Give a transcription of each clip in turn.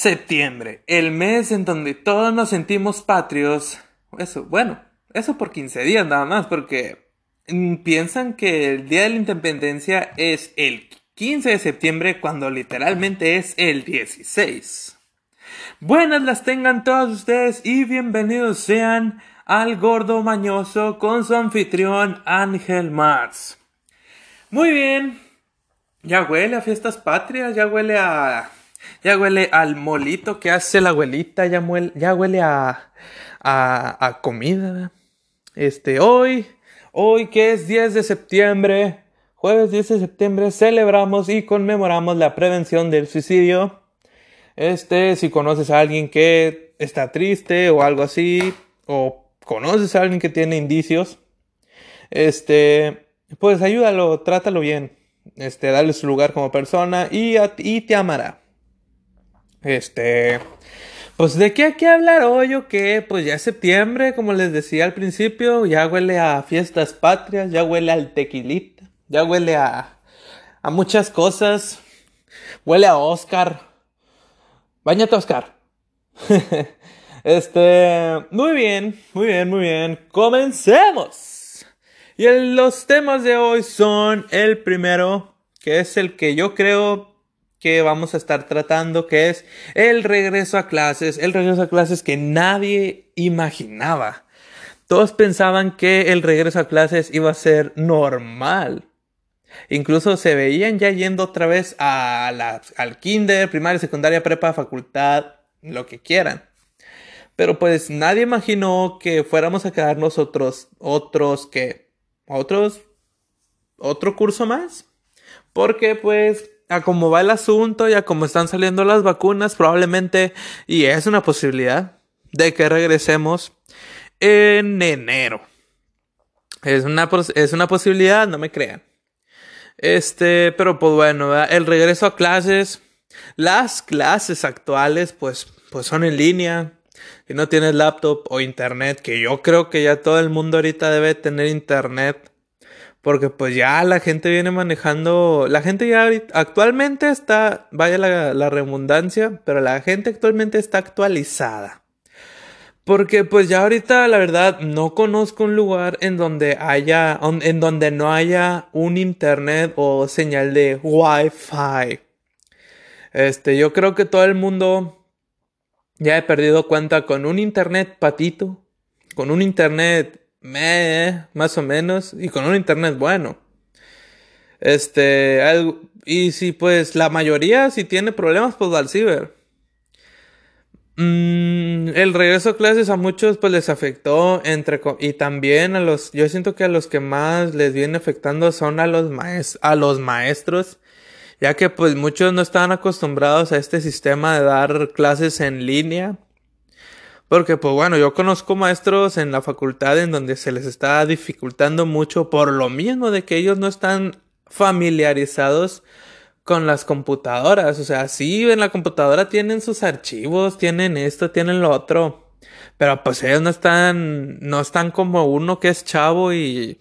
Septiembre, el mes en donde todos nos sentimos patrios. Eso, bueno, eso por 15 días nada más, porque mm, piensan que el Día de la Independencia es el 15 de septiembre cuando literalmente es el 16. Buenas las tengan todos ustedes y bienvenidos sean al Gordo Mañoso con su anfitrión Ángel Mars. Muy bien, ya huele a fiestas patrias, ya huele a ya huele al molito que hace la abuelita, ya, huele a, a, a comida. Este, hoy, hoy que es 10 de septiembre, jueves 10 de septiembre, celebramos y conmemoramos la prevención del suicidio. Este, si conoces a alguien que está triste o algo así, o conoces a alguien que tiene indicios, este, pues ayúdalo, trátalo bien, este, dale su lugar como persona y, y te amará. Este, pues de qué hay que hablar hoy o qué, pues ya es septiembre, como les decía al principio, ya huele a fiestas patrias, ya huele al tequilita, ya huele a, a muchas cosas, huele a Oscar. Bañate Oscar. este, muy bien, muy bien, muy bien, comencemos. Y los temas de hoy son el primero, que es el que yo creo que vamos a estar tratando, que es el regreso a clases, el regreso a clases que nadie imaginaba. Todos pensaban que el regreso a clases iba a ser normal. Incluso se veían ya yendo otra vez a la, al kinder, primaria, secundaria, prepa, facultad, lo que quieran. Pero pues nadie imaginó que fuéramos a quedar nosotros, otros que, otros, otro curso más. Porque pues a cómo va el asunto y a cómo están saliendo las vacunas, probablemente, y es una posibilidad, de que regresemos en enero. Es una, es una posibilidad, no me crean. Este, pero pues bueno, el regreso a clases, las clases actuales, pues, pues son en línea. Si no tienes laptop o internet, que yo creo que ya todo el mundo ahorita debe tener internet porque pues ya la gente viene manejando, la gente ya actualmente está, vaya la, la redundancia, pero la gente actualmente está actualizada. Porque pues ya ahorita la verdad no conozco un lugar en donde haya, en donde no haya un internet o señal de Wi-Fi. Este, yo creo que todo el mundo ya he perdido cuenta con un internet patito, con un internet me, más o menos, y con un internet bueno. Este, y si pues la mayoría si tiene problemas, pues va al ciber. Mm, el regreso a clases a muchos pues les afectó entre y también a los yo siento que a los que más les viene afectando son a los a los maestros ya que pues muchos no estaban acostumbrados a este sistema de dar clases en línea porque, pues bueno, yo conozco maestros en la facultad en donde se les está dificultando mucho por lo mismo de que ellos no están familiarizados con las computadoras. O sea, sí, en la computadora tienen sus archivos, tienen esto, tienen lo otro. Pero pues ellos no están, no están como uno que es chavo y,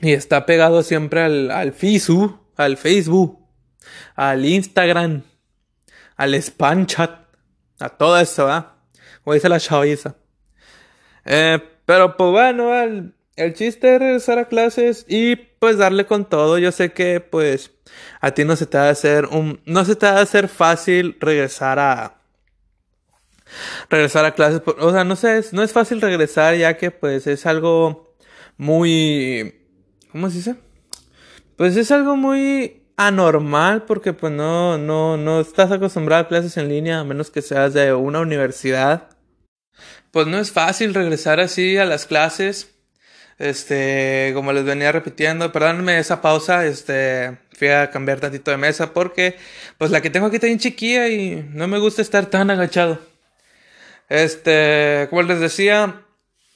y está pegado siempre al, al FISU, al Facebook, al Instagram, al spam chat, a todo eso, ¿ah? Como dice la chaviza. Eh, pero pues bueno, el, el chiste es regresar a clases y pues darle con todo. Yo sé que pues a ti no se te va a hacer un, no se te va a hacer fácil regresar a, regresar a clases. O sea, no sé, no es fácil regresar ya que pues es algo muy, ¿cómo se dice? Pues es algo muy anormal porque pues no, no, no estás acostumbrado a clases en línea a menos que seas de una universidad pues no es fácil regresar así a las clases. Este, como les venía repitiendo, perdónenme esa pausa, este, fui a cambiar tantito de mesa porque, pues la que tengo aquí está bien chiquilla y no me gusta estar tan agachado. Este, como les decía,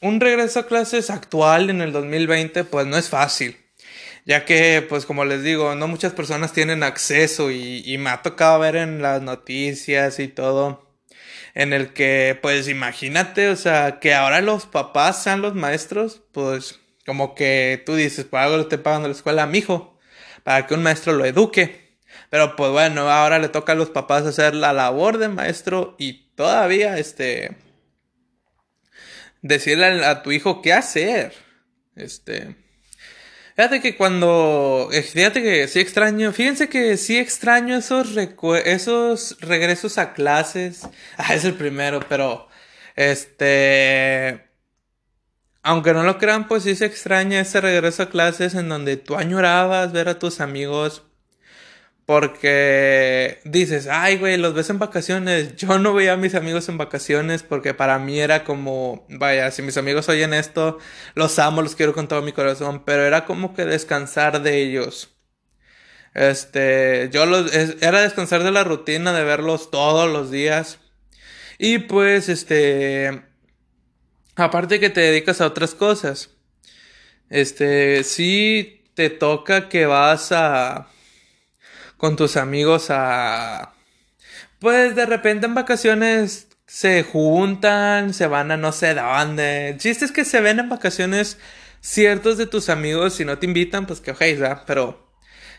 un regreso a clases actual en el 2020, pues no es fácil. Ya que, pues como les digo, no muchas personas tienen acceso y, y me ha tocado ver en las noticias y todo en el que, pues imagínate, o sea, que ahora los papás sean los maestros, pues como que tú dices, por algo le estoy pagando la escuela a mi hijo, para que un maestro lo eduque. Pero pues bueno, ahora le toca a los papás hacer la labor de maestro y todavía, este, decirle a, tu hijo qué hacer. Este, fíjate que cuando, eh, fíjate que sí extraño, fíjense que sí extraño esos, esos regresos a clases. Ah, es el primero, pero, este, aunque no lo crean, pues sí se extraña ese regreso a clases en donde tú añorabas ver a tus amigos. Porque dices, ay, güey, los ves en vacaciones. Yo no veía a mis amigos en vacaciones porque para mí era como, vaya, si mis amigos oyen esto, los amo, los quiero con todo mi corazón, pero era como que descansar de ellos. Este, yo los, era descansar de la rutina de verlos todos los días. Y pues, este, aparte que te dedicas a otras cosas. Este, sí te toca que vas a con tus amigos a pues de repente en vacaciones se juntan, se van a no sé dónde. El chiste es que se ven en vacaciones ciertos de tus amigos si no te invitan, pues que ojéis, ¿verdad? Pero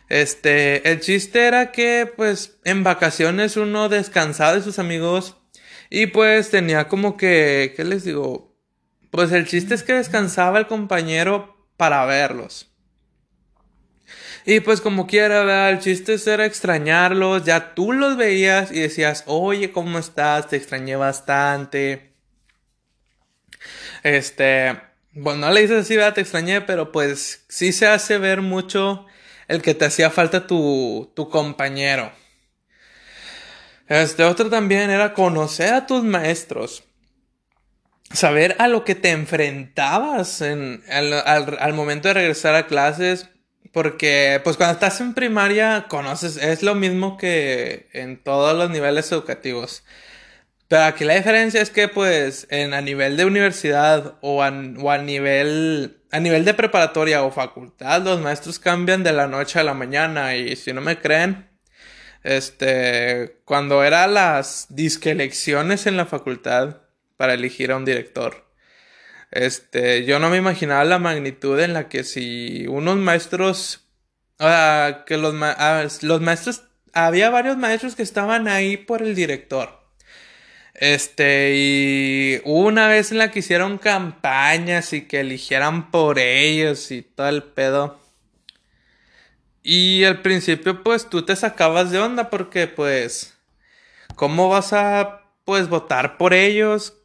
este, el chiste era que pues en vacaciones uno descansaba de sus amigos y pues tenía como que, ¿qué les digo? Pues el chiste es que descansaba el compañero para verlos. Y pues como quiera, ¿verdad? El chiste era extrañarlos, ya tú los veías y decías, oye, ¿cómo estás? Te extrañé bastante. Este, bueno, no le dices así, ¿verdad? Te extrañé, pero pues sí se hace ver mucho el que te hacía falta tu, tu compañero. Este otro también era conocer a tus maestros saber a lo que te enfrentabas en, al, momento de regresar a clases. Porque, pues cuando estás en primaria, conoces, es lo mismo que en todos los niveles educativos. Pero aquí la diferencia es que, pues, en, a nivel de universidad o a, nivel, a nivel de preparatoria o facultad, los maestros cambian de la noche a la mañana. Y si no me creen, este, cuando eran las disque elecciones en la facultad, para elegir a un director. Este, yo no me imaginaba la magnitud en la que si unos maestros, sea, que los, ah, los maestros, había varios maestros que estaban ahí por el director. Este, y una vez en la que hicieron campañas y que eligieran por ellos y todo el pedo. Y al principio, pues tú te sacabas de onda porque, pues, ¿cómo vas a, pues, votar por ellos?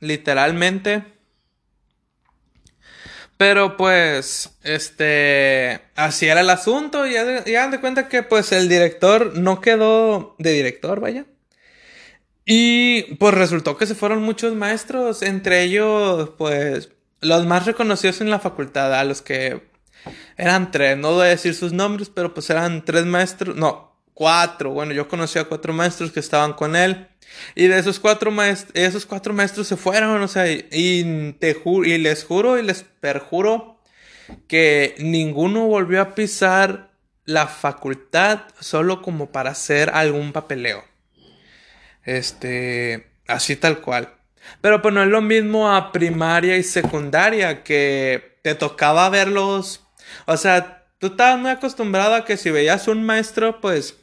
literalmente. Pero pues, este, así era el asunto. Y ya, de cuenta que pues el director no quedó de director, vaya. Y pues resultó que se fueron muchos maestros, entre ellos pues los más reconocidos en la facultad, a los que eran tres, no voy a decir sus nombres, pero pues eran tres maestros, no, cuatro. Bueno, yo conocí a cuatro maestros que estaban con él. Y de esos cuatro maestros, esos cuatro maestros se fueron, o sea, y, te y les juro y les perjuro que ninguno volvió a pisar la facultad solo como para hacer algún papeleo. Este, así tal cual. Pero pues no es lo mismo a primaria y secundaria que te tocaba verlos. O sea, tú estabas muy acostumbrado a que si veías un maestro, pues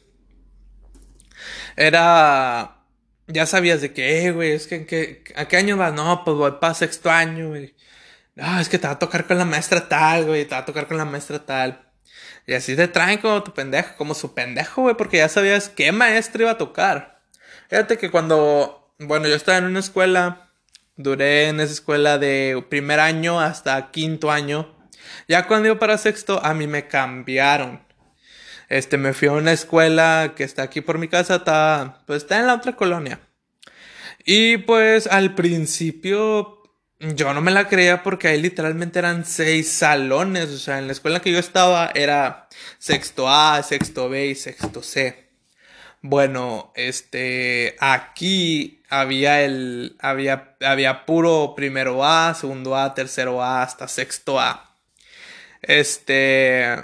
era ya sabías de que, eh, güey, es que, ¿a qué año vas? No, pues voy para sexto año, güey. No, es que te va a tocar con la maestra tal, güey, te va a tocar con la maestra tal. Y así te traen como tu pendejo, como su pendejo, güey, porque ya sabías qué maestra iba a tocar. Fíjate que cuando, bueno, yo estaba en una escuela, duré en esa escuela de primer año hasta quinto año. Ya cuando iba para sexto, a mí me cambiaron. Este, me fui a una escuela que está aquí por mi casa, está, pues está en la otra colonia. Y pues al principio yo no me la creía porque ahí literalmente eran seis salones. O sea, en la escuela que yo estaba era sexto A, sexto B y sexto C. Bueno, este, aquí había el, había, había puro primero A, segundo A, tercero A, hasta sexto A. Este,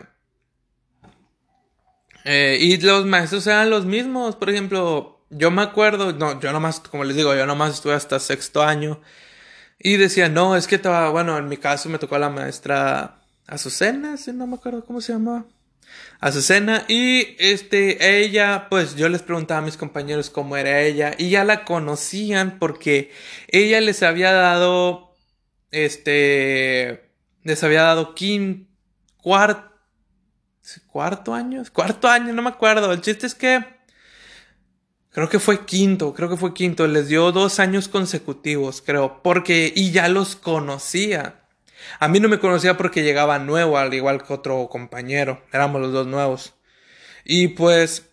eh, y los maestros eran los mismos, por ejemplo, yo me acuerdo, no, yo nomás, como les digo, yo nomás estuve hasta sexto año y decía, no, es que estaba, bueno, en mi caso me tocó la maestra Azucena, si no me acuerdo cómo se llamaba. a su cena y este ella pues yo les preguntaba a mis compañeros cómo era ella y ya la conocían porque ella les había dado este les había dado quin, cuarto cuarto año cuarto año no me acuerdo el chiste es que creo que fue quinto creo que fue quinto les dio dos años consecutivos creo porque y ya los conocía a mí no me conocía porque llegaba nuevo, al igual que otro compañero. Éramos los dos nuevos. Y pues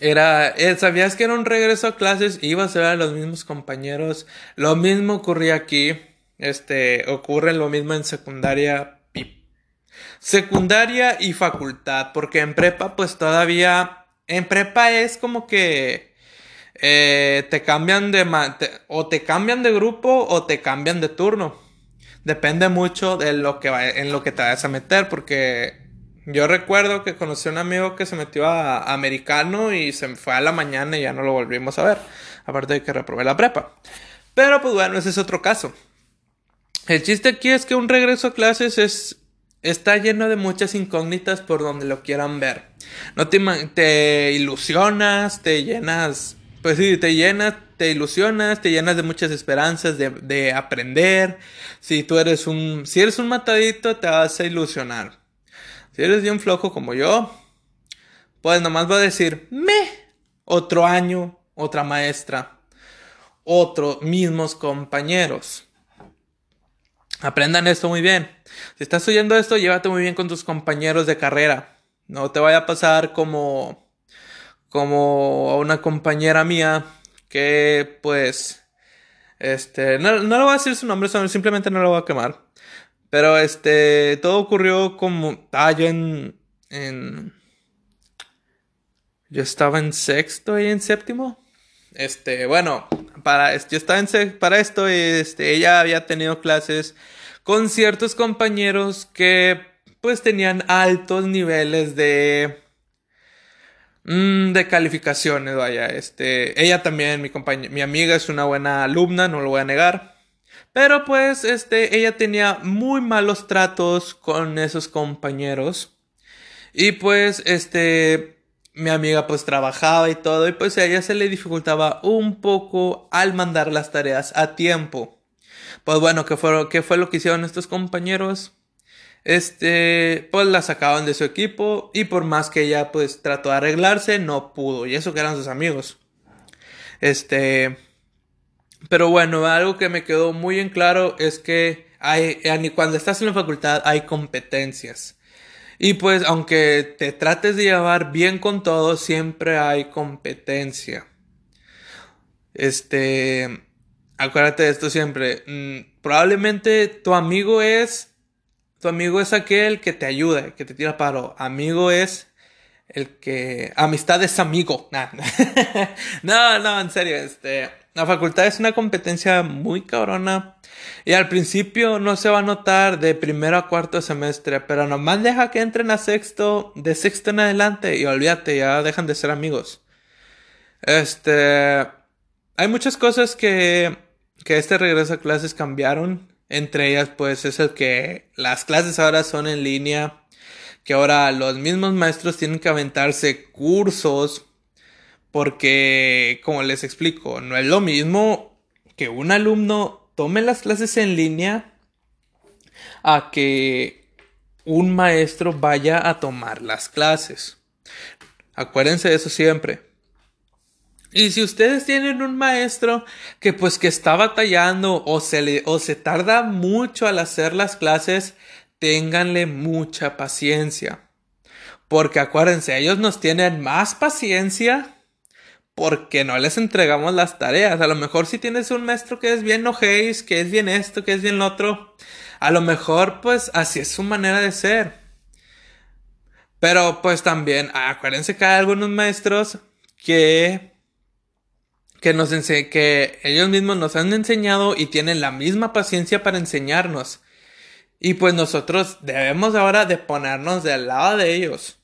era, eh, sabías que era un regreso a clases, ibas a ver a los mismos compañeros. Lo mismo ocurría aquí. Este, ocurre lo mismo en secundaria. Secundaria y facultad, porque en prepa pues todavía, en prepa es como que eh, te cambian de, o te cambian de grupo o te cambian de turno depende mucho de lo que en lo que te vayas a meter, porque yo recuerdo que conocí a un amigo que se metió a, americano y se fue a la mañana y ya no lo volvimos a ver, aparte de que reprobé la prepa. Pero pues bueno, ese es otro caso. El chiste aquí es que un regreso a clases es está lleno de muchas incógnitas por donde lo quieran ver. No te, te ilusionas, te llenas, pues sí, te llenas te ilusionas, te llenas de muchas esperanzas de, aprender. Si tú eres un, si eres un matadito, te vas a ilusionar. Si eres bien flojo como yo, pues nomás va a decir, me, otro año, otra maestra, otros mismos compañeros. Aprendan esto muy bien. Si estás oyendo esto, llévate muy bien con tus compañeros de carrera. No te vaya a pasar como, como a una compañera mía que pues, este, no, no le voy a decir su nombre, simplemente no lo voy a quemar. Pero este, todo ocurrió como, ah, yo en, en, yo estaba en sexto y en séptimo. Este, bueno, para, yo estaba en para esto, este, ella había tenido clases con ciertos compañeros que pues tenían altos niveles de Mm, de calificaciones, vaya. Este, ella también, mi mi amiga es una buena alumna, no lo voy a negar. Pero pues, este, ella tenía muy malos tratos con esos compañeros. Y pues, este, mi amiga pues trabajaba y todo. Y pues a ella se le dificultaba un poco al mandar las tareas a tiempo. Pues bueno, ¿qué fue, lo que hicieron estos compañeros? este, pues la sacaban de su equipo y por más que ella pues trató de arreglarse, no pudo. Y eso que eran sus amigos. Este, pero bueno, algo que me quedó muy en claro es que hay, cuando estás en la facultad hay competencias. Y pues aunque te trates de llevar bien con todo, siempre hay competencia. Este, acuérdate de esto siempre. Mm, probablemente tu amigo es tu amigo es aquel que te ayuda, que te tira paro. Amigo es el que... Amistad es amigo. no, no, en serio. Este, la facultad es una competencia muy cabrona. Y al principio no se va a notar de primero a cuarto semestre. Pero nomás deja que entren a sexto. De sexto en adelante. Y olvídate, ya dejan de ser amigos. Este... Hay muchas cosas que... Que este regreso a clases cambiaron. Entre ellas, pues, es el que las clases ahora son en línea, que ahora los mismos maestros tienen que aventarse cursos, porque, como les explico, no es lo mismo que un alumno tome las clases en línea a que un maestro vaya a tomar las clases. Acuérdense de eso siempre. Y si ustedes tienen un maestro que pues que está batallando o se le o se tarda mucho al hacer las clases, ténganle mucha paciencia. Porque acuérdense, ellos nos tienen más paciencia porque no les entregamos las tareas. A lo mejor si tienes un maestro que es bien ojéis, que es bien esto, que es bien lo otro, a lo mejor pues así es su manera de ser. Pero pues también acuérdense que hay algunos maestros que que nos que ellos mismos nos han enseñado y tienen la misma paciencia para enseñarnos. Y pues nosotros debemos ahora de ponernos del lado de ellos,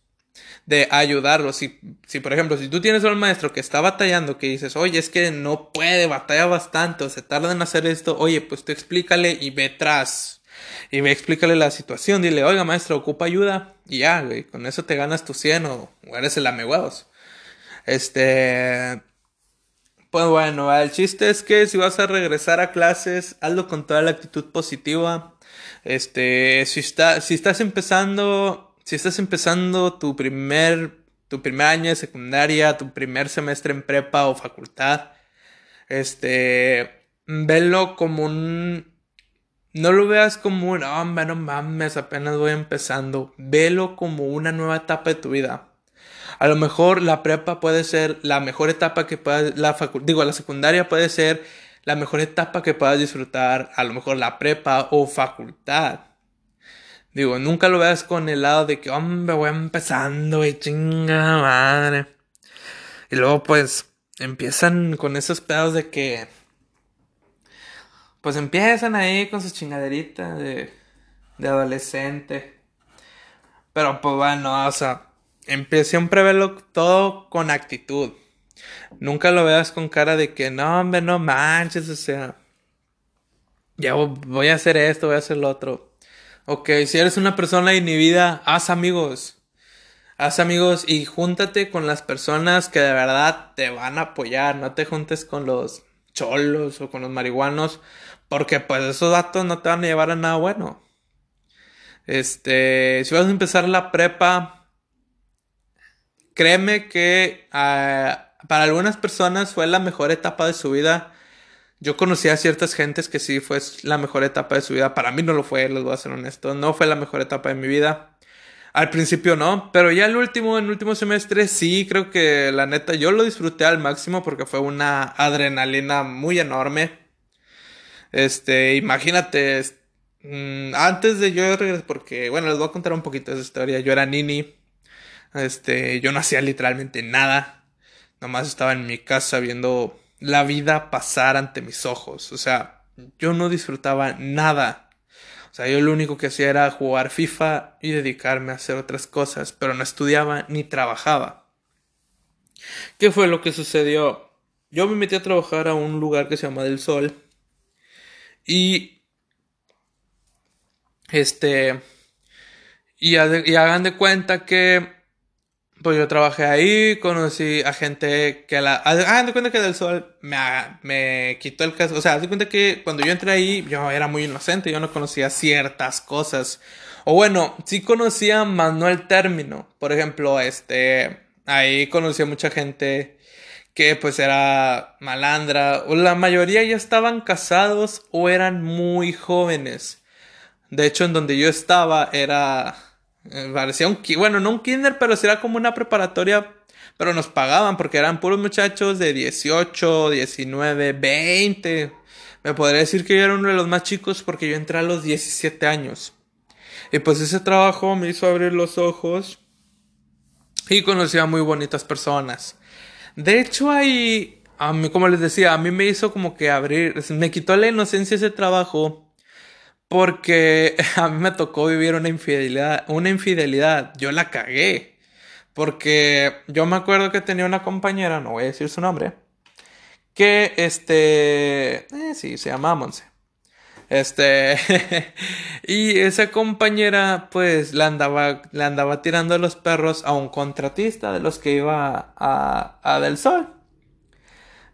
de ayudarlos. Si, si por ejemplo, si tú tienes a un maestro que está batallando, que dices, oye, es que no puede, batalla bastante, o se tarda en hacer esto, oye, pues tú explícale y ve tras. Y me explícale la situación, dile, oiga maestro, ocupa ayuda. Y ya, güey, con eso te ganas tu 100 o, eres el huevos. Este... Pues bueno, el chiste es que si vas a regresar a clases, hazlo con toda la actitud positiva. Este, si, está, si estás empezando, si estás empezando tu primer, tu primer año de secundaria, tu primer semestre en prepa o facultad, este, velo como un, no lo veas como un, hombre, no mames, apenas voy empezando. Velo como una nueva etapa de tu vida. A lo mejor la prepa puede ser la mejor etapa que puedas, la digo, la secundaria puede ser la mejor etapa que puedas disfrutar, a lo mejor la prepa o facultad. Digo, nunca lo veas con el lado de que, hombre, voy empezando y chinga madre. Y luego pues empiezan con esos pedos de que, pues empiezan ahí con sus chingaderitas de, de adolescente. Pero pues bueno, o sea, siempre verlo todo con actitud. Nunca lo veas con cara de que no, hombre, no manches, o sea, ya voy a hacer esto, voy a hacer lo otro. Ok, si eres una persona inhibida, haz amigos. Haz amigos y júntate con las personas que de verdad te van a apoyar. No te juntes con los cholos o con los marihuanos, porque pues esos datos no te van a llevar a nada bueno. Este, si vas a empezar la prepa, créeme que ah, para algunas personas fue la mejor etapa de su vida. Yo conocí a ciertas gentes que sí fue la mejor etapa de su vida. Para mí no lo fue, les voy a ser honesto. No fue la mejor etapa de mi vida. Al principio no, pero ya el último, en último semestre sí, creo que la neta yo lo disfruté al máximo porque fue una adrenalina muy enorme. Este, imagínate, mm, antes de yo regresar, porque bueno, les voy a contar un poquito de esa historia. Yo era nini, este, yo no hacía literalmente nada. Nomás estaba en mi casa viendo la vida pasar ante mis ojos. O sea, yo no disfrutaba nada. O sea, yo lo único que hacía era jugar FIFA y dedicarme a hacer otras cosas, pero no estudiaba ni trabajaba. ¿Qué fue lo que sucedió? Yo me metí a trabajar a un lugar que se llama Del Sol. Y este y, hagan de cuenta que pues yo trabajé ahí, conocí a gente que la... Hagan de cuenta que del sol me, me quitó el caso. O sea, de cuenta que cuando yo entré ahí, yo era muy inocente, yo no conocía ciertas cosas. O bueno, sí conocía, más no el término. Por ejemplo, este... Ahí conocí a mucha gente que pues era malandra. O la mayoría ya estaban casados o eran muy jóvenes. De hecho, en donde yo estaba era parecía un, bueno, no un kinder, pero era como una preparatoria, pero nos pagaban porque eran puros muchachos de 18, 19, 20. Me podría decir que yo era uno de los más chicos porque yo entré a los 17 años. Y pues ese trabajo me hizo abrir los ojos y conocí a muy bonitas personas. De hecho, ahí, a mí, como les decía, a mí me hizo como que abrir, me quitó la inocencia ese trabajo porque a mí me tocó vivir una infidelidad, una infidelidad, yo la cagué. Porque yo me acuerdo que tenía una compañera, no voy a decir su nombre, que este, eh, sí, se llamaba Monse. Este, y esa compañera pues la andaba, le andaba tirando los perros a un contratista de los que iba a, a Del Sol.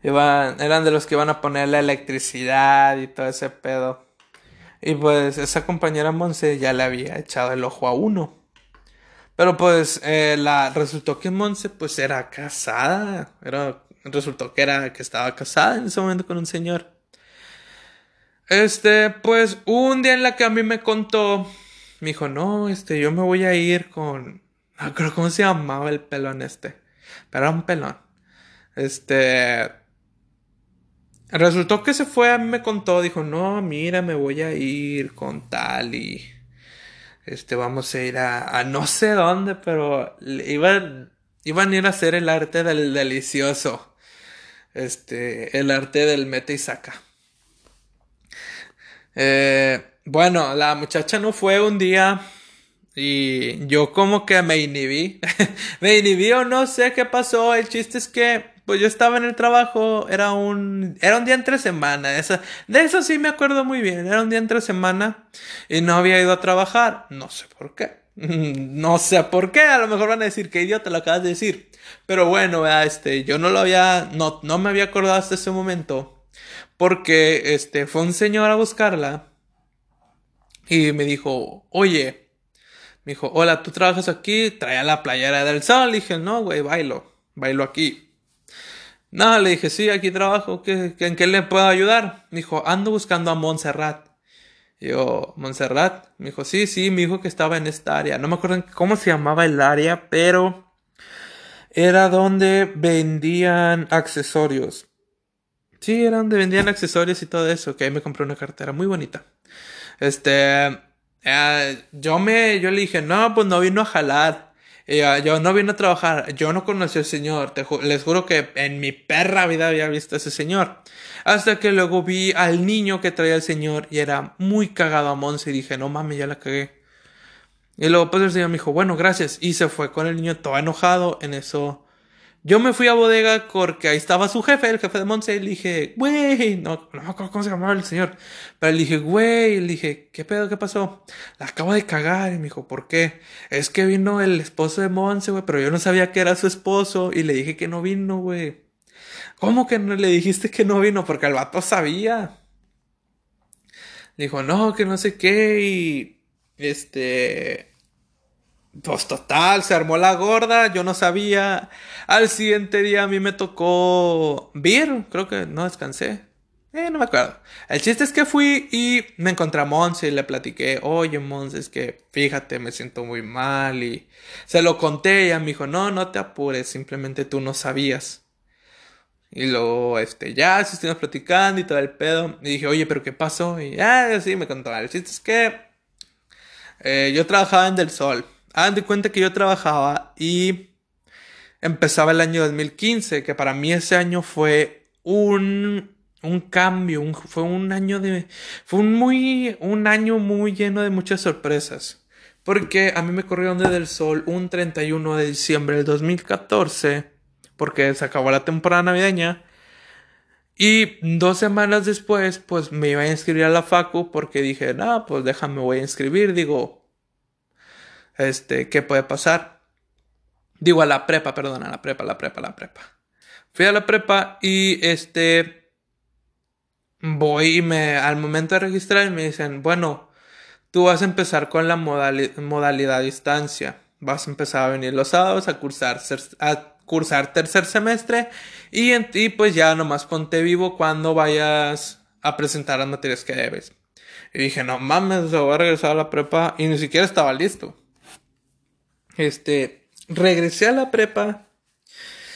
Iban, eran de los que iban a poner la electricidad y todo ese pedo. Y pues esa compañera Monse ya le había echado el ojo a uno. Pero pues eh, la, resultó que Monse pues era casada. Era, resultó que era que estaba casada en ese momento con un señor. Este, pues un día en la que a mí me contó, me dijo, no, este, yo me voy a ir con... No creo cómo se llamaba el pelón este. Pero era un pelón. Este, Resultó que se fue, a mí me contó, dijo, no, mira, me voy a ir con tal y este, vamos a ir a, no sé dónde, pero iban, iban a ir a hacer el arte del delicioso, este, el arte del mete y saca. Eh, bueno, la muchacha no fue un día, Y yo como que me inhibí. me inhibí o no sé qué pasó. El chiste es que pues yo estaba en el trabajo, era un, era un día entre semana, de eso sí me acuerdo muy bien, era un día entre semana y no había ido a trabajar, no sé por qué, no sé por qué, a lo mejor van a decir que idiota lo acabas de decir, pero bueno, este, yo no lo había, no, no me había acordado hasta ese momento, porque este, fue un señor a buscarla y me dijo, oye, me dijo, hola, ¿tú trabajas aquí? Traía la playera del sol, y dije, no, güey, bailo, bailo aquí. No, le dije, sí, aquí trabajo, ¿Qué, en qué le puedo ayudar? Me dijo, ando buscando a Montserrat. Y yo, ¿Montserrat? Me dijo, sí, sí, me dijo que estaba en esta área. No me acuerdo cómo se llamaba el área, pero era donde vendían accesorios. Sí, era donde vendían accesorios y todo eso. Que ahí me compré una cartera muy bonita. Este, eh, yo me, yo le dije, no, pues no vino a jalar. Yo no vine a trabajar, yo no conocí al Señor, les juro que en mi perra vida había visto a ese Señor. Hasta que luego vi al niño que traía el Señor y era muy cagado a Monse y dije, no mames, ya la cagué. Y luego pues el Señor me dijo, bueno, gracias. Y se fue con el niño todo enojado. En eso yo me fui a bodega porque ahí estaba su jefe, el jefe de Monse, y le dije, güey, no, no cómo se llamaba el señor. Pero le dije, güey, le dije, ¿qué pedo? ¿Qué pasó? La acabo de cagar. Y me dijo, ¿por qué? Es que vino el esposo de Monse, güey, pero yo no sabía que era su esposo. Y le dije que no vino, güey. ¿Cómo que no le dijiste que no vino? Porque el vato sabía. Dijo, no, que no sé qué. Y este pues total, se armó la gorda, yo no sabía. Al siguiente día a mí me tocó vir, creo que no descansé. Eh, no me acuerdo. El chiste es que fui y me encontré a Monse y le platiqué, oye Monse, es que fíjate, me siento muy mal y se lo conté y ella me dijo, no, no te apures, simplemente tú no sabías. Y luego, este, ya estuvimos platicando y todo el pedo. Y dije, oye, pero ¿qué pasó? Y ya, sí, me contó. El chiste es que eh, yo trabajaba en Del Sol. Hagan de cuenta que yo trabajaba y empezaba el año 2015, que para mí ese año fue un, un cambio, fue un año de, fue un muy, un año muy lleno de muchas sorpresas. Porque a mí me corrió desde el sol un 31 de diciembre del 2014, porque se acabó la temporada navideña. Y dos semanas después, pues me iba a inscribir a la facu porque dije, no, pues déjame, voy a inscribir. Digo, este, ¿qué puede pasar? Digo a la prepa, perdón, a la prepa, la prepa, la prepa. Fui a la prepa y este, voy y me, al momento de registrar me dicen, bueno, tú vas a empezar con la modalidad distancia. Vas a empezar a venir los sábados a cursar, tercer semestre y, en, ti pues ya nomás ponte vivo cuando vayas a presentar las materias que debes. Y dije, no mames, voy a regresar a la prepa y ni siquiera estaba listo. Este, regresé a la prepa.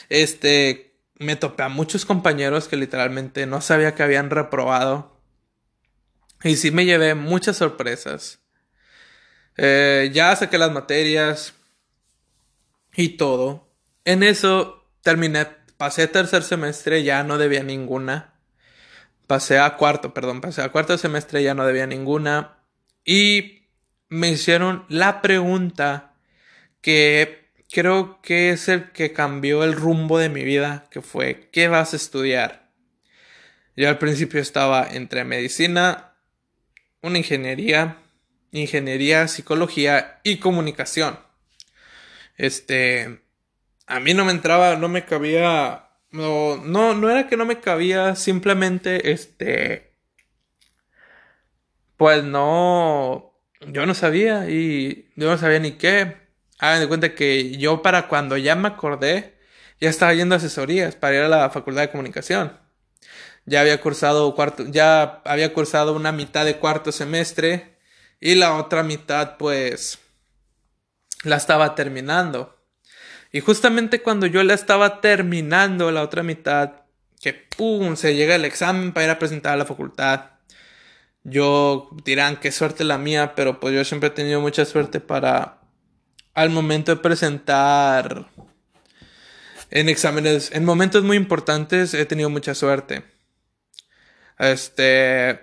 Este, me topé a muchos compañeros que literalmente no sabía que habían reprobado. Y sí me llevé muchas sorpresas. Eh, ya saqué las materias y todo. En eso terminé, pasé tercer semestre, ya no debía ninguna. Pasé a cuarto, perdón, pasé a cuarto semestre, ya no debía ninguna. Y me hicieron la pregunta que creo que es el que cambió el rumbo de mi vida, que fue, ¿qué vas a estudiar? Yo al principio estaba entre medicina, una ingeniería, ingeniería, psicología y comunicación. Este, a mí no me entraba, no me cabía, no, no, no era que no me cabía, simplemente, este, pues no, yo no sabía y yo no sabía ni qué. Hagan de cuenta que yo para cuando ya me acordé, ya estaba yendo a asesorías para ir a la facultad de comunicación. Ya había cursado cuarto, ya había cursado una mitad de cuarto semestre y la otra mitad pues la estaba terminando. Y justamente cuando yo la estaba terminando la otra mitad, que pum, se llega el examen para ir a presentar a la facultad. Yo dirán qué suerte la mía, pero pues yo siempre he tenido mucha suerte para al momento de presentar en exámenes, en momentos muy importantes he tenido mucha suerte. Este...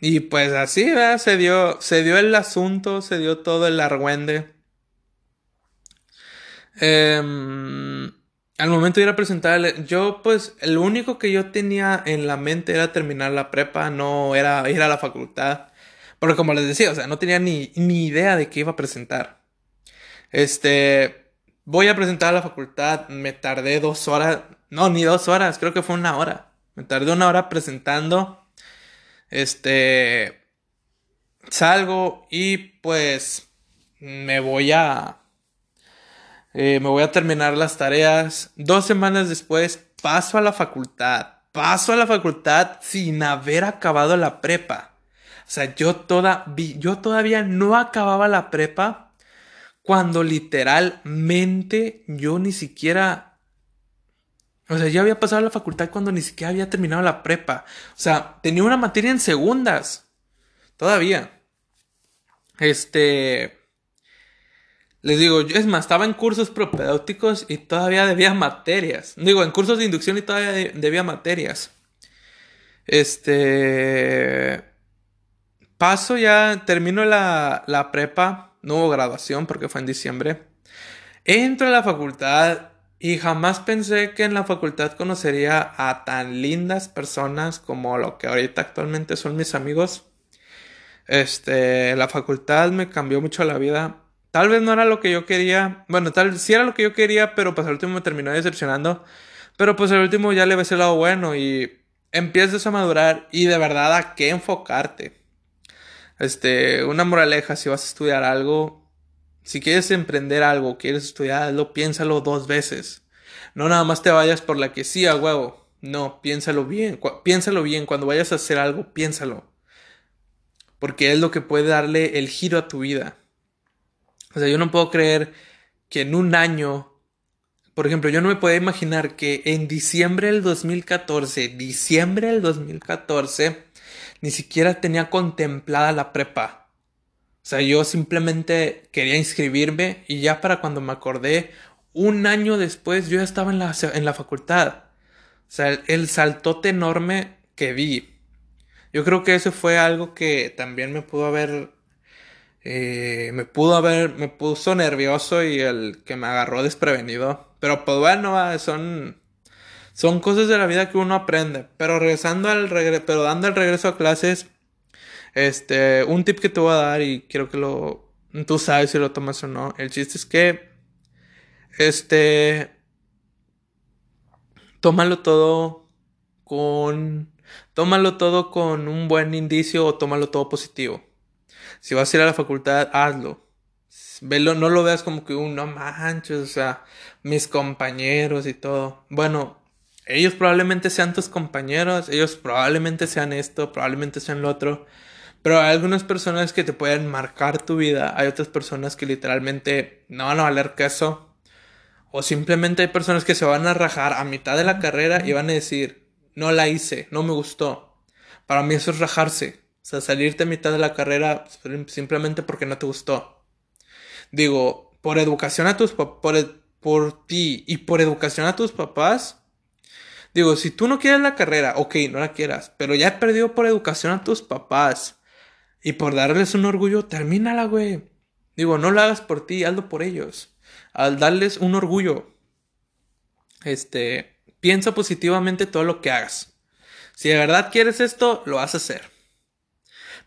Y pues así, ¿verdad? Se dio, se dio el asunto, se dio todo el argüende. Em, al momento de ir a presentar, yo pues el único que yo tenía en la mente era terminar la prepa, no era ir a la facultad. Porque como les decía, o sea, no tenía ni, ni idea de qué iba a presentar. Este, voy a presentar a la facultad, me tardé dos horas, no, ni dos horas, creo que fue una hora. Me tardé una hora presentando. Este, salgo y pues me voy a eh, me voy a terminar las tareas. Dos semanas después paso a la facultad. Paso a la facultad sin haber acabado la prepa. O sea, yo, toda, yo todavía no acababa la prepa cuando literalmente yo ni siquiera... O sea, ya había pasado la facultad cuando ni siquiera había terminado la prepa. O sea, tenía una materia en segundas. Todavía. Este... Les digo, yo es más, estaba en cursos propedéuticos y todavía debía materias. Digo, en cursos de inducción y todavía debía materias. Este. Paso ya, termino la, la prepa. No hubo graduación porque fue en diciembre. Entro a la facultad y jamás pensé que en la facultad conocería a tan lindas personas como lo que ahorita actualmente son mis amigos. Este, la facultad me cambió mucho la vida. Tal vez no era lo que yo quería. Bueno, tal sí era lo que yo quería, pero pues al último me terminó decepcionando. Pero pues al último ya le ves el lado bueno y empiezas a madurar y de verdad a qué enfocarte. Este, una moraleja, si vas a estudiar algo, si quieres emprender algo, quieres estudiarlo, piénsalo dos veces. No nada más te vayas por la que sí, a huevo. No, piénsalo bien. piénsalo bien. Cuando vayas a hacer algo, piénsalo. Porque es lo que puede darle el giro a tu vida. O sea, yo no puedo creer que en un año, por ejemplo, yo no me puedo imaginar que en diciembre del 2014, diciembre del 2014, ni siquiera tenía contemplada la prepa. O sea, yo simplemente quería inscribirme y ya para cuando me acordé, un año después yo ya estaba en la, en la facultad. O sea, el, saltote enorme que vi. Yo creo que eso fue algo que también me pudo haber eh, me pudo haber, me puso nervioso y el que me agarró desprevenido. Pero pues bueno, son, son cosas de la vida que uno aprende. Pero regresando al regreso, pero dando el regreso a clases, este, un tip que te voy a dar y quiero que lo, tú sabes si lo tomas o no. El chiste es que, este, tómalo todo con, tómalo todo con un buen indicio o tómalo todo positivo. Si vas a ir a la facultad, hazlo. Velo, no lo veas como que un no manches, o sea, mis compañeros y todo. Bueno, ellos probablemente sean tus compañeros, ellos probablemente sean esto, probablemente sean lo otro. Pero hay algunas personas que te pueden marcar tu vida, hay otras personas que literalmente no van a valer queso. O simplemente hay personas que se van a rajar a mitad de la carrera y van a decir, no la hice, no me gustó. Para mí eso es rajarse. O sea, salirte a mitad de la carrera simplemente porque no te gustó. Digo, por educación a tus por, por ti y por educación a tus papás. Digo, si tú no quieres la carrera, ok, no la quieras, pero ya he perdido por educación a tus papás y por darles un orgullo, termínala, güey. Digo, no lo hagas por ti, hazlo por ellos. Al darles un orgullo, este, piensa positivamente todo lo que hagas. Si de verdad quieres esto, lo vas a hacer.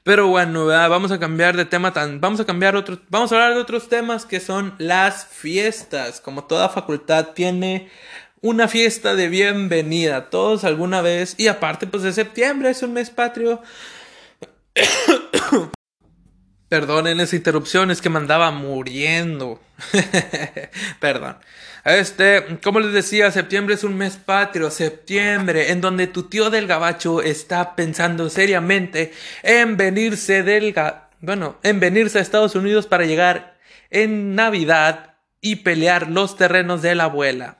Pero bueno, vamos a cambiar de tema tan. Vamos a cambiar otro. Vamos a hablar de otros temas que son las fiestas. Como toda facultad tiene una fiesta de bienvenida. Todos alguna vez. Y aparte, pues de septiembre es un mes patrio. Perdonen las interrupciones que me andaba muriendo. Perdón. Este, como les decía, septiembre es un mes patrio, septiembre, en donde tu tío del gabacho está pensando seriamente en venirse del bueno, en venirse a Estados Unidos para llegar en Navidad y pelear los terrenos de la abuela.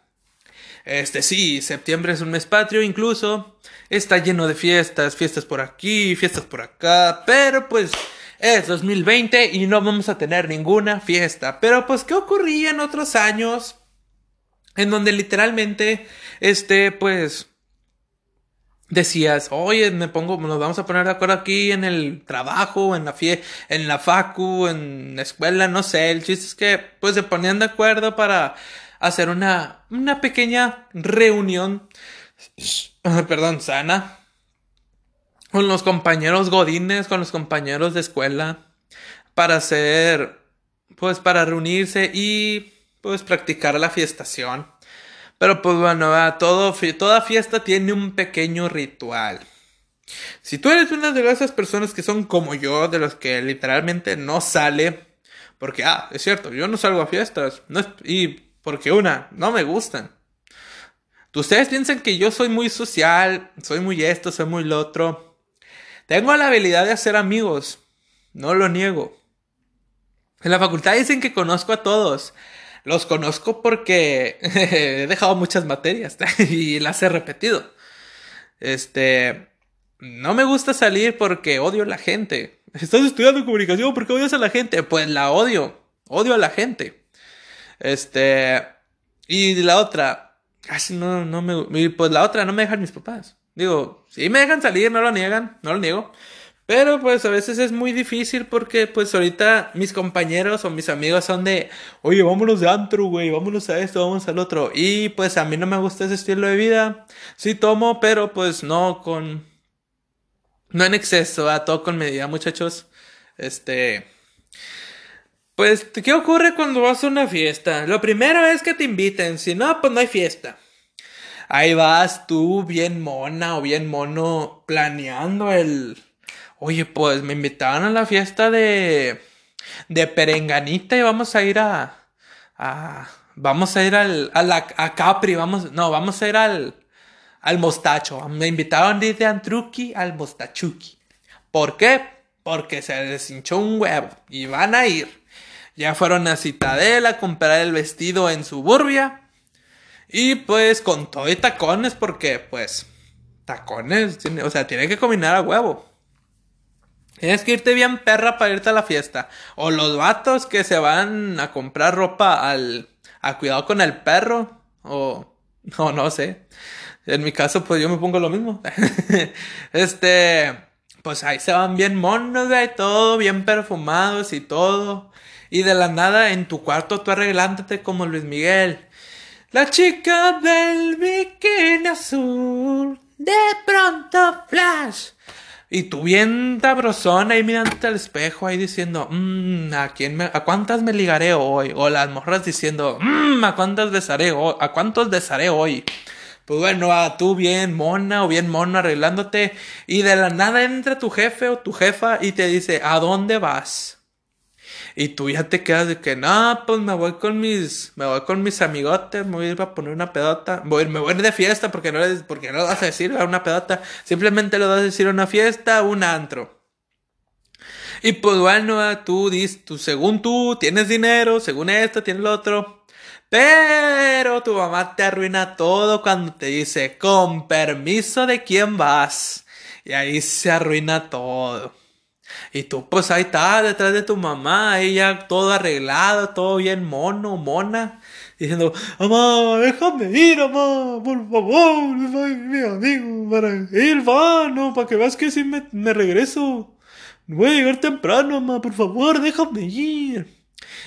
Este sí, septiembre es un mes patrio, incluso está lleno de fiestas, fiestas por aquí, fiestas por acá, pero pues es 2020 y no vamos a tener ninguna fiesta. Pero pues, ¿qué ocurría en otros años? En donde literalmente, este, pues, decías, oye, me pongo, nos vamos a poner de acuerdo aquí en el trabajo, en la fie en la facu, en la escuela, no sé. El chiste es que, pues, se ponían de acuerdo para hacer una, una pequeña reunión, perdón, sana, con los compañeros godines, con los compañeros de escuela, para hacer, pues, para reunirse y, pues, practicar la fiestación. Pero pues bueno, todo, toda fiesta tiene un pequeño ritual. Si tú eres una de esas personas que son como yo, de los que literalmente no sale, porque, ah, es cierto, yo no salgo a fiestas, no y porque una, no me gustan. Ustedes piensan que yo soy muy social, soy muy esto, soy muy lo otro. Tengo la habilidad de hacer amigos, no lo niego. En la facultad dicen que conozco a todos. Los conozco porque he dejado muchas materias y las he repetido. Este, no me gusta salir porque odio a la gente. Estás estudiando comunicación porque odias a la gente. Pues la odio. Odio a la gente. Este, y la otra, casi no, no me, pues la otra no me dejan mis papás. Digo, si me dejan salir, no lo niegan, no lo niego. Pero pues a veces es muy difícil porque pues ahorita mis compañeros o mis amigos son de, oye, vámonos de antro, güey, vámonos a esto, vamos al otro. Y pues a mí no me gusta ese estilo de vida. Sí tomo, pero pues no con... No en exceso, a todo con medida, muchachos. Este... Pues, ¿qué ocurre cuando vas a una fiesta? Lo primero es que te inviten, si no, pues no hay fiesta. Ahí vas tú bien mona o bien mono planeando el Oye, pues me invitaron a la fiesta de, de Perenganita y vamos a ir a, a vamos a ir al, a, la, a Capri, vamos, no, vamos a ir al, al Mostacho. Me invitaron desde Antruki al Mostachuki. ¿Por qué? Porque se les hinchó un huevo y van a ir. Ya fueron a Citadela a comprar el vestido en Suburbia. Y pues con todo y tacones porque pues tacones, o sea, tiene que combinar a huevo. Tienes que irte bien perra para irte a la fiesta. O los vatos que se van a comprar ropa al... a cuidado con el perro. O... no, no sé. En mi caso, pues yo me pongo lo mismo. este... Pues ahí se van bien monos, güey, todo bien perfumados y todo. Y de la nada en tu cuarto tú arreglándote como Luis Miguel. La chica del bikini azul. De pronto, flash. Y tú bien tabrosona ahí mirándote al espejo ahí diciendo, mmm, ¿a quién me, a cuántas me ligaré hoy? O las morras diciendo, mmm, ¿a cuántas besaré hoy? ¿A cuántos besaré hoy? Pues bueno, a tú bien mona o bien mono arreglándote y de la nada entra tu jefe o tu jefa y te dice, ¿a dónde vas? Y tú ya te quedas de que, no, pues me voy con mis, me voy con mis amigotes, me voy a ir a poner una pedota, voy, me voy a de fiesta porque no, porque no lo vas a decir a una pedota, simplemente lo vas a decir a una fiesta, un antro. Y pues bueno, tú tú, según tú tienes dinero, según esto tienes lo otro. Pero tu mamá te arruina todo cuando te dice, con permiso de quién vas. Y ahí se arruina todo. Y tú, pues ahí está, detrás de tu mamá, ella todo arreglado, todo bien mono, mona, diciendo, mamá, déjame ir, mamá, por favor, mi amigo, para ir, vano, para que veas que si me, me regreso. Voy a llegar temprano, mamá, por favor, déjame ir.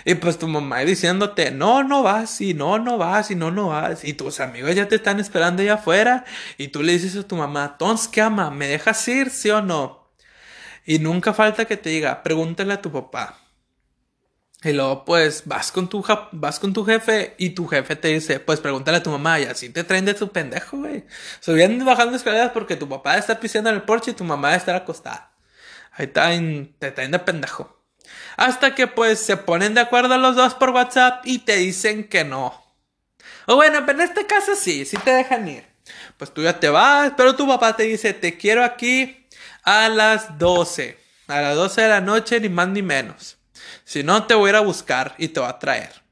Y pues tu mamá diciéndote, no, no vas, y no, no vas, y no, no vas. Y tus amigos ya te están esperando allá afuera. Y tú le dices a tu mamá, entonces, ¿qué ama? ¿Me dejas ir, sí o no? Y nunca falta que te diga, pregúntale a tu papá. Y luego, pues, vas con tu, vas con tu jefe y tu jefe te dice, pues, pregúntale a tu mamá y así te traen de tu pendejo, güey. Subiendo y bajando escaleras porque tu papá está pisando en el porche y tu mamá está acostada. Ahí te traen de pendejo. Hasta que, pues, se ponen de acuerdo los dos por WhatsApp y te dicen que no. O bueno, pero en este caso sí, sí te dejan ir. Pues tú ya te vas, pero tu papá te dice, te quiero aquí a las 12. A las 12 de la noche, ni más ni menos. Si no, te voy a ir a buscar y te va a traer.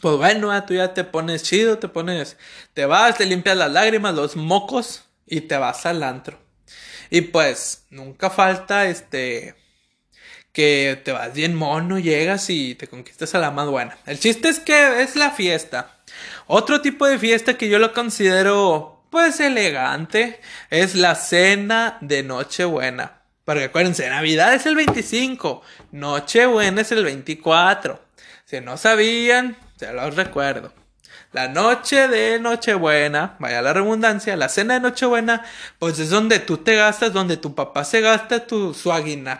Pues bueno, tú ya te pones chido, te pones, te vas, te limpias las lágrimas, los mocos y te vas al antro. Y pues, nunca falta este, que te vas bien mono, llegas y te conquistas a la más buena. El chiste es que es la fiesta. Otro tipo de fiesta que yo lo considero pues elegante. Es la cena de Nochebuena. Porque acuérdense, Navidad es el 25, Nochebuena es el 24. Si no sabían, se los recuerdo. La noche de Nochebuena, vaya la redundancia, la cena de Nochebuena, pues es donde tú te gastas, donde tu papá se gasta tu, su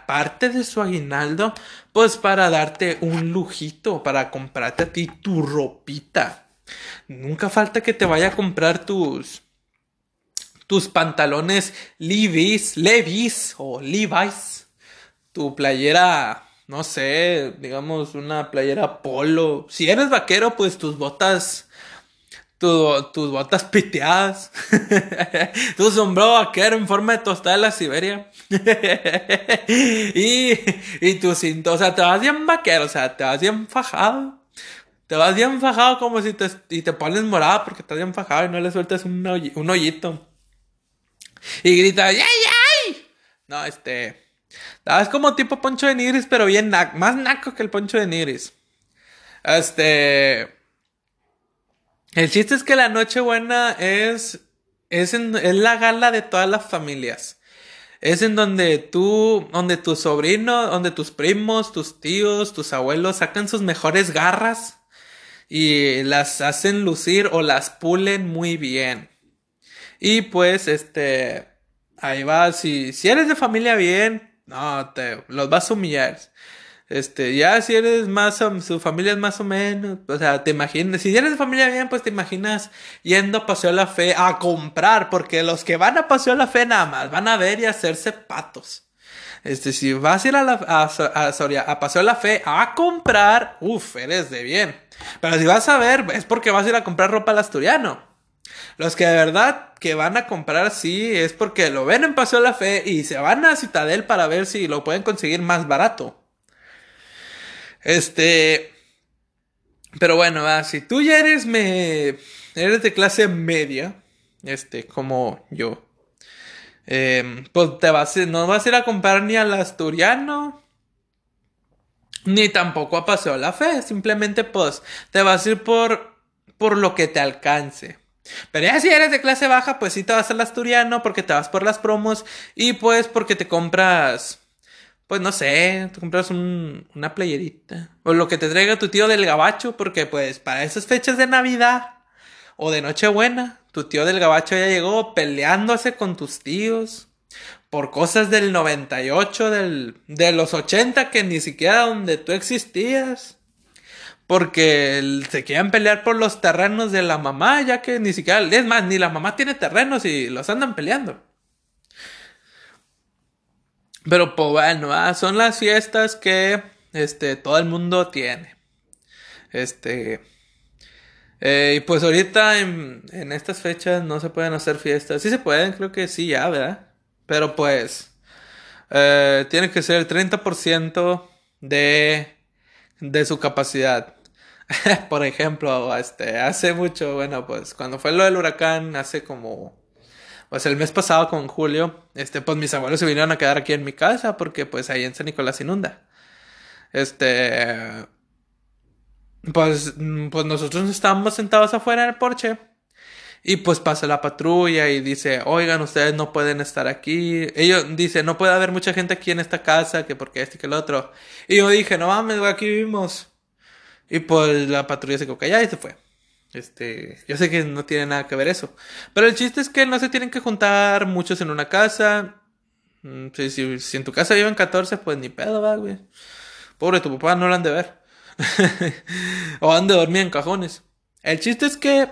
parte de su aguinaldo, pues para darte un lujito, para comprarte a ti tu ropita. Nunca falta que te vaya a comprar tus, tus pantalones Levi's, Levi's o Levi's, tu playera no sé, digamos una playera polo. Si eres vaquero, pues tus botas tus botas piteadas, tu sombrero vaquero en forma de tostada de la Siberia, y, y tu cinto, o sea, te vas bien vaquero, o sea, te vas bien fajado, te vas bien fajado como si te, y te pones morado porque estás bien fajado y no le sueltas un, un hoyito. Y grita, ¡ay, ay! No, este, es como tipo Poncho de Nigris, pero bien más naco que el Poncho de Nigris. Este... El chiste es que la Nochebuena es, es, es la gala de todas las familias. Es en donde tú, donde tu sobrino, donde tus primos, tus tíos, tus abuelos sacan sus mejores garras y las hacen lucir o las pulen muy bien. Y pues, este, ahí va, si, si eres de familia bien, no, te los vas a humillar. Este, ya si eres más, su familia es más o menos, o sea, te imaginas, si eres de familia bien, pues te imaginas yendo a Paseo la Fe a comprar, porque los que van a Paseo la Fe nada más van a ver y hacerse patos. Este, si vas a ir a, la, a, a, a Paseo la Fe a comprar, uff, eres de bien. Pero si vas a ver, es porque vas a ir a comprar ropa al asturiano. Los que de verdad que van a comprar sí es porque lo ven en Paseo la Fe y se van a Citadel para ver si lo pueden conseguir más barato. Este. Pero bueno, si tú ya eres, me, eres de clase media, este, como yo, em, pues te vas, no vas a ir a comprar ni al asturiano, ni tampoco a Paseo la Fe. Simplemente, pues, te vas a ir por, por lo que te alcance. Pero ya si eres de clase baja, pues sí te vas al asturiano porque te vas por las promos y pues porque te compras pues no sé, te compras una playerita. O lo que te traiga tu tío del gabacho, porque pues para esas fechas de Navidad o de Nochebuena, tu tío del gabacho ya llegó peleándose con tus tíos por cosas del 98, del, de los 80 que ni siquiera donde tú existías. Porque se quieren pelear por los terrenos de la mamá, ya que ni siquiera, es más, ni la mamá tiene terrenos y los andan peleando. Pero pues bueno, ah, son las fiestas que este, todo el mundo tiene. Este. Eh, y pues ahorita en, estas fechas no se pueden hacer fiestas. Sí se pueden, creo que sí, ya, ¿verdad? Pero pues. Eh, tiene que ser el 30% de, de su capacidad. Por ejemplo, este, hace mucho, bueno, pues cuando fue lo del huracán, hace como pues el mes pasado con Julio, este, pues mis abuelos se vinieron a quedar aquí en mi casa porque pues ahí en San Nicolás inunda. Este, pues, pues nosotros estábamos sentados afuera en el porche. Y pues pasa la patrulla y dice, oigan, ustedes no pueden estar aquí. Ellos dice, no puede haber mucha gente aquí en esta casa, que porque este que el otro. Y yo dije, no mames, aquí vivimos. Y pues la patrulla se quedó callada y se fue. Este, yo sé que no tiene nada que ver eso. Pero el chiste es que no se tienen que juntar muchos en una casa. Mm, si, si, en tu casa viven 14, pues ni pedo, va, güey. Pobre tu papá, no lo han de ver. o han de dormir en cajones. El chiste es que,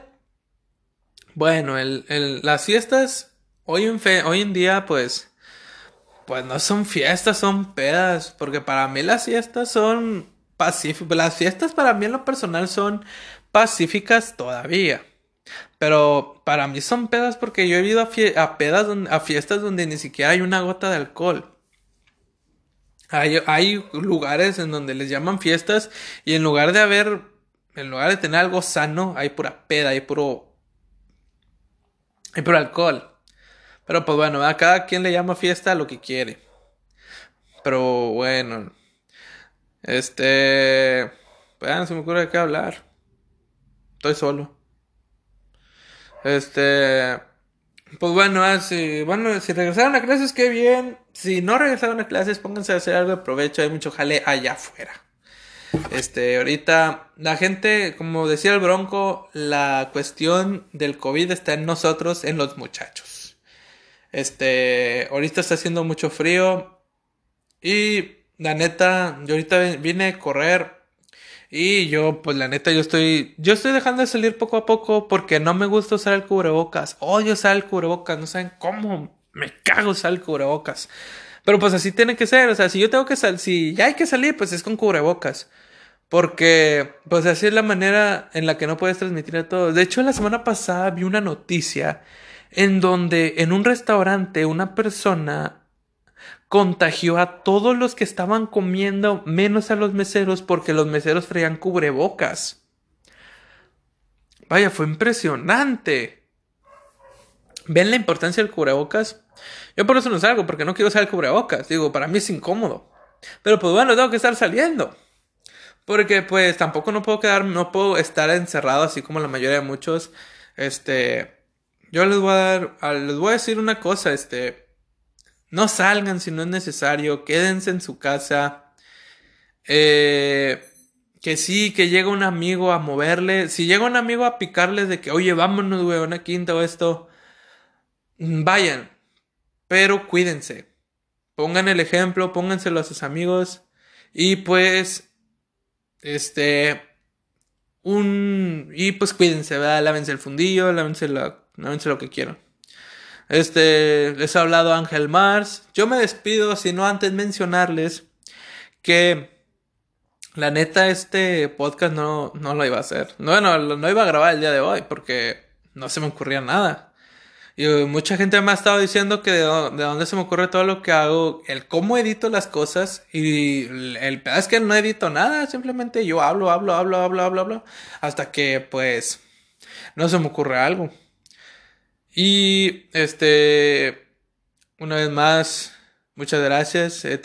bueno, el, el, las fiestas hoy en, fe, hoy en día, pues, pues no son fiestas, son pedas. Porque para mí las fiestas son Las fiestas para mí en lo personal son pacíficas todavía. Pero para mí son pedas porque yo he ido a, pedas, a fiestas donde ni siquiera hay una gota de alcohol. Hay, hay, lugares en donde les llaman fiestas y en lugar de haber, en lugar de tener algo sano, hay pura peda, hay puro, hay puro alcohol. Pero pues bueno, a cada quien le llama fiesta lo que quiere. Pero bueno, este, pues no se me ocurre de qué hablar. Estoy solo. Este. pues bueno, ah, bueno, si regresaron a clases, qué bien. Si no regresaron a clases, pónganse a hacer algo de provecho. Hay mucho jale allá afuera. Este, ahorita, la gente, como decía el Bronco, la cuestión del COVID está en nosotros, en los muchachos. Este, ahorita está haciendo mucho frío. Y la neta, yo ahorita vine a correr y yo, pues la neta, yo estoy, yo estoy dejando de salir poco a poco porque no me gusta usar el cubrebocas. Odio usar el cubrebocas, no saben cómo me cago usar el cubrebocas. Pero pues así tiene que ser, o sea, si yo tengo que salir, si ya hay que salir, pues es con cubrebocas. Porque, pues así es la manera en la que no puedes transmitir a todos. De hecho, la semana pasada vi una noticia en donde en un restaurante una persona contagió a todos los que estaban comiendo, menos a los meseros, porque los meseros traían cubrebocas. Vaya, fue impresionante. ¿Ven la importancia del cubrebocas? Yo por eso no salgo, porque no quiero usar cubrebocas. Digo, para mí es incómodo. Pero pues bueno, tengo que estar saliendo. Porque pues tampoco no puedo quedar, no puedo estar encerrado así como la mayoría de muchos. Este, yo les voy a dar, les voy a decir una cosa, este, no salgan si no es necesario, quédense en su casa. Eh, que sí, que llega un amigo a moverle. Si llega un amigo a picarles de que, oye, vámonos, güey, una quinta o esto, vayan. Pero cuídense. Pongan el ejemplo, pónganselo a sus amigos. Y pues, este, un, y pues cuídense, ¿verdad? Lávense el fundillo, lávense, lávense lo que quieran. Este, les ha hablado Ángel Mars. Yo me despido, sino antes mencionarles que la neta este podcast no, no lo iba a hacer. Bueno, no iba a grabar el día de hoy porque no se me ocurría nada. Y mucha gente me ha estado diciendo que de, dónde se me ocurre todo lo que hago, el cómo edito las cosas y el, el es que no edito nada, simplemente yo hablo, hablo, hablo, hablo, hablo, hablo, hasta que pues no se me ocurre algo. Y este, una vez más, muchas gracias. He,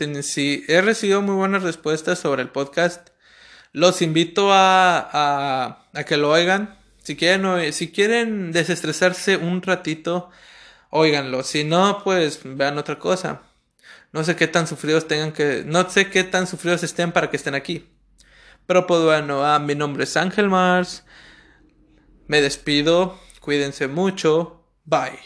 he recibido muy buenas respuestas sobre el podcast. Los invito a, a, que lo oigan. Si quieren, si quieren desestresarse un ratito, óiganlo. Si no, pues vean otra cosa. No sé qué tan sufridos tengan que. No sé qué tan sufridos estén para que estén aquí. Pero pues bueno, ah, mi nombre es Ángel Mars. Me despido. Cuídense mucho. Bye.